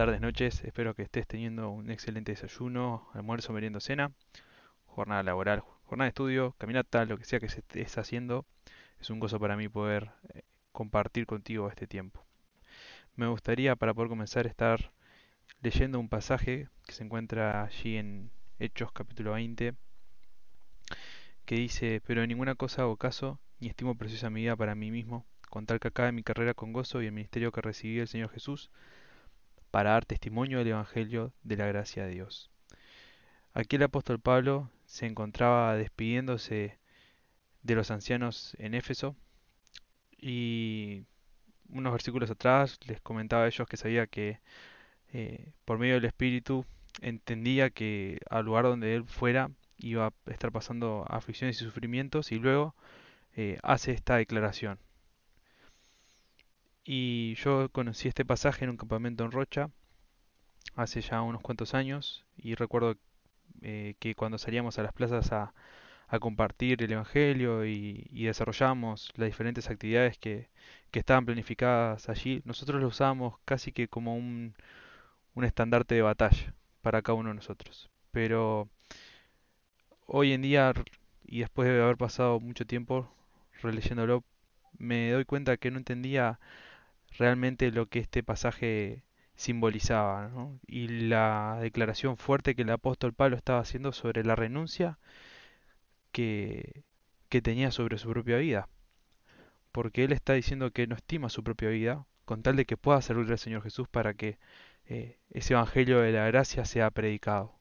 tardes, noches. Espero que estés teniendo un excelente desayuno, almuerzo, meriendo, cena, jornada laboral, jornada de estudio, caminata, lo que sea que se estés haciendo. Es un gozo para mí poder eh, compartir contigo este tiempo. Me gustaría, para poder comenzar, estar leyendo un pasaje que se encuentra allí en Hechos capítulo 20, que dice, pero en ninguna cosa hago caso, ni estimo preciosa mi vida para mí mismo, con tal que acabe mi carrera con gozo y el ministerio que recibí del Señor Jesús, para dar testimonio del Evangelio de la gracia de Dios. Aquí el apóstol Pablo se encontraba despidiéndose de los ancianos en Éfeso y unos versículos atrás les comentaba a ellos que sabía que eh, por medio del Espíritu entendía que al lugar donde él fuera iba a estar pasando aflicciones y sufrimientos y luego eh, hace esta declaración. Y yo conocí este pasaje en un campamento en Rocha hace ya unos cuantos años y recuerdo eh, que cuando salíamos a las plazas a, compartir el Evangelio y, desarrollamos las diferentes actividades que, que, estaban planificadas allí, nosotros lo usábamos casi que como un, un estandarte de batalla para cada uno de nosotros. Pero hoy en día, y después de haber pasado mucho tiempo releyéndolo, me doy cuenta que no entendía realmente lo que este pasaje simbolizaba, y la declaración fuerte que el apóstol Pablo estaba haciendo sobre la renuncia que, que tenía sobre su propia vida. Porque él está diciendo que no estima su propia vida, con tal de que pueda servirle al Señor Jesús para que eh, ese evangelio de la gracia sea predicado.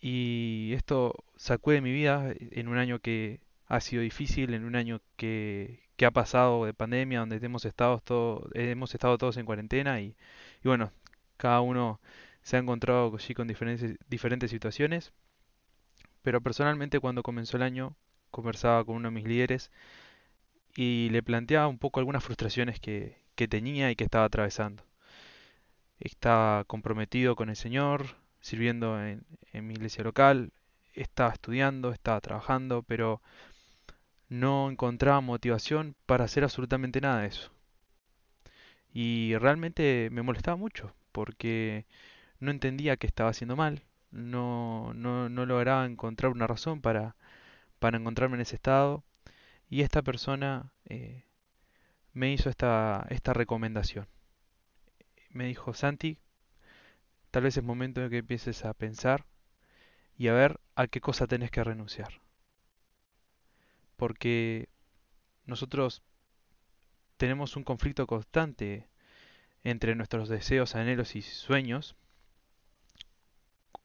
Y esto sacude mi vida en un año que ha sido difícil, en un año que, que ha pasado de pandemia, donde hemos estado, todo, hemos estado todos en cuarentena y, bueno, cada uno se ha encontrado allí con diferentes, situaciones. Pero personalmente cuando comenzó el año conversaba con uno de mis líderes y le planteaba un poco algunas frustraciones que, que tenía y que estaba atravesando. Estaba comprometido con el Señor, sirviendo en, en mi iglesia local, estaba estudiando, estaba trabajando, pero no encontraba motivación para hacer absolutamente nada de eso. Y realmente me molestaba mucho porque no entendía que estaba haciendo mal, no, no, no lograba encontrar una razón para, para encontrarme en ese estado y esta persona eh, me hizo esta, esta recomendación. Me dijo, Santi, tal vez es momento de que empieces a pensar y a ver a qué cosa tenés que renunciar porque nosotros tenemos un conflicto constante entre nuestros deseos, anhelos y sueños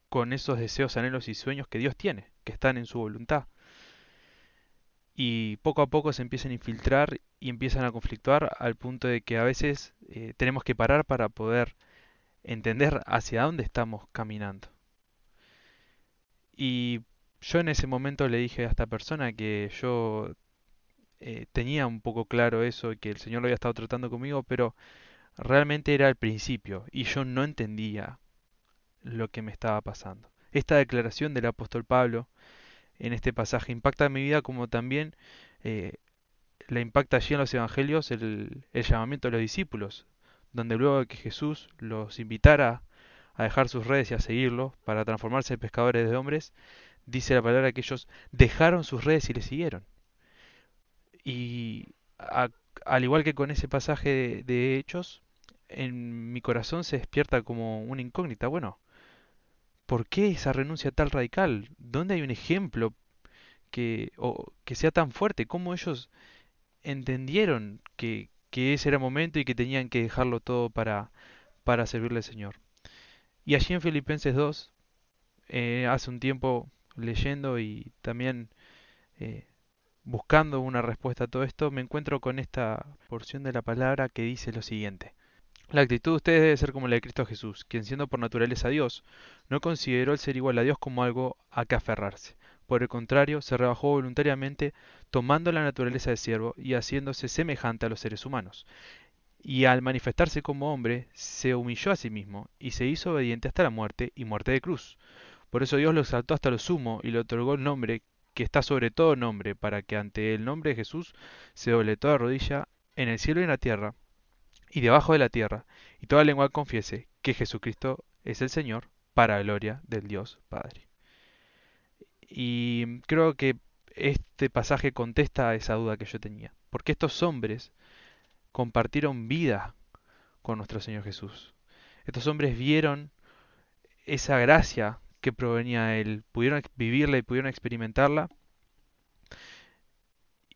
con esos deseos, anhelos y sueños que Dios tiene, que están en su voluntad. Y poco a poco se empiezan a infiltrar y empiezan a conflictuar al punto de que a veces eh, tenemos que parar para poder entender hacia dónde estamos caminando. Y yo en ese momento le dije a esta persona que yo eh, tenía un poco claro eso que el Señor lo había estado tratando conmigo, pero realmente era el principio y yo no entendía lo que me estaba pasando. Esta declaración del apóstol Pablo en este pasaje impacta mi vida como también eh, le impacta allí en los evangelios el, el llamamiento de los discípulos, donde luego de que Jesús los invitara a dejar sus redes y a seguirlo para transformarse en pescadores de hombres, dice la palabra que ellos dejaron sus redes y le siguieron. Y al igual que con ese pasaje de, Hechos, en mi corazón se despierta como una incógnita. Bueno, ¿por qué esa renuncia tan radical? ¿Dónde hay un ejemplo que, o, que sea tan fuerte? ¿Cómo ellos entendieron que, que ese era el momento y que tenían que dejarlo todo para, para servirle al Señor? Y allí en Filipenses 2, eh, hace un tiempo leyendo y también eh, buscando una respuesta a todo esto, me encuentro con esta porción de la palabra que dice lo siguiente. La actitud de ustedes debe ser como la de Cristo Jesús, quien siendo por naturaleza Dios, no consideró el ser igual a Dios como algo a que aferrarse. Por el contrario, se rebajó voluntariamente, tomando la naturaleza de siervo y haciéndose semejante a los seres humanos. Y al manifestarse como hombre, se humilló a sí mismo y se hizo obediente hasta la muerte y muerte de cruz. Por eso Dios lo exaltó hasta lo sumo y le otorgó el nombre que está sobre todo nombre, para que ante el nombre de Jesús se doble toda rodilla en el cielo y en la tierra, y debajo de la tierra, y toda lengua confiese que Jesucristo es el Señor para gloria del Dios Padre. Y creo que este pasaje contesta a esa duda que yo tenía, porque estos hombres compartieron vida con nuestro Señor Jesús. Estos hombres vieron esa gracia que provenía de Él, pudieron vivirla y pudieron experimentarla.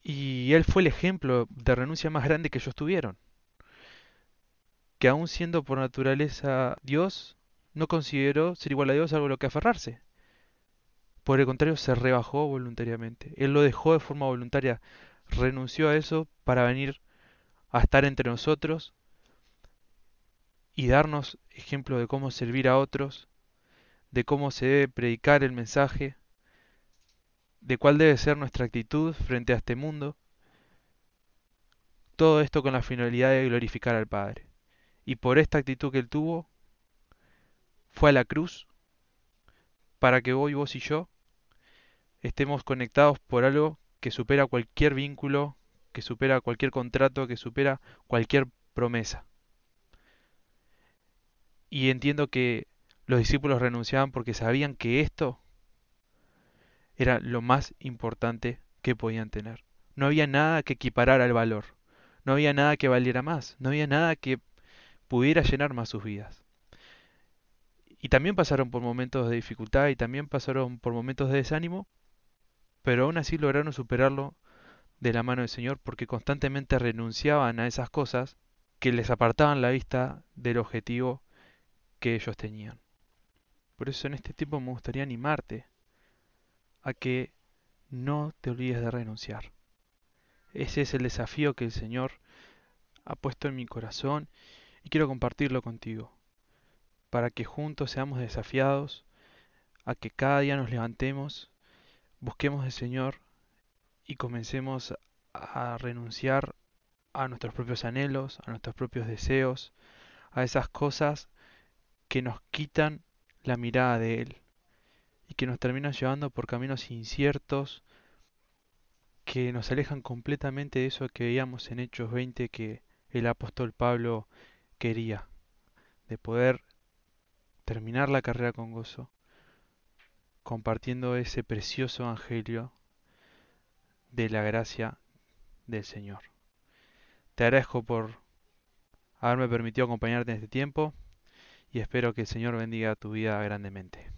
Y Él fue el ejemplo de renuncia más grande que ellos tuvieron. Que aún siendo por naturaleza Dios, no consideró ser igual a Dios algo a lo que aferrarse. Por el contrario, se rebajó voluntariamente. Él lo dejó de forma voluntaria, renunció a eso para venir a estar entre nosotros y darnos ejemplo de cómo servir a otros, de cómo se debe predicar el mensaje, de cuál debe ser nuestra actitud frente a este mundo. Todo esto con la finalidad de glorificar al Padre. Y por esta actitud que él tuvo, fue a la cruz para que hoy vos y yo estemos conectados por algo que supera cualquier vínculo, que supera cualquier contrato, que supera cualquier promesa. Y entiendo que los discípulos renunciaban porque sabían que esto era lo más importante que podían tener. No había nada que equiparara el valor. No había nada que valiera más. No había nada que pudiera llenar más sus vidas. Y también pasaron por momentos de dificultad y también pasaron por momentos de desánimo, pero aún así lograron superarlo de la mano del Señor porque constantemente renunciaban a esas cosas que les apartaban la vista del objetivo que ellos tenían. Por eso en este tiempo me gustaría animarte a que no te olvides de renunciar. Ese es el desafío que el Señor ha puesto en mi corazón y quiero compartirlo contigo, para que juntos seamos desafiados a que cada día nos levantemos busquemos al Señor y comencemos a renunciar a nuestros propios anhelos, a nuestros propios deseos, a esas cosas que nos quitan la mirada de Él y que nos terminan llevando por caminos inciertos que nos alejan completamente de eso que veíamos en Hechos 20 que el apóstol Pablo quería, de poder terminar la carrera con gozo, compartiendo ese precioso evangelio de la gracia del Señor. Te agradezco por haberme permitido acompañarte en este tiempo y espero que el Señor bendiga tu vida grandemente.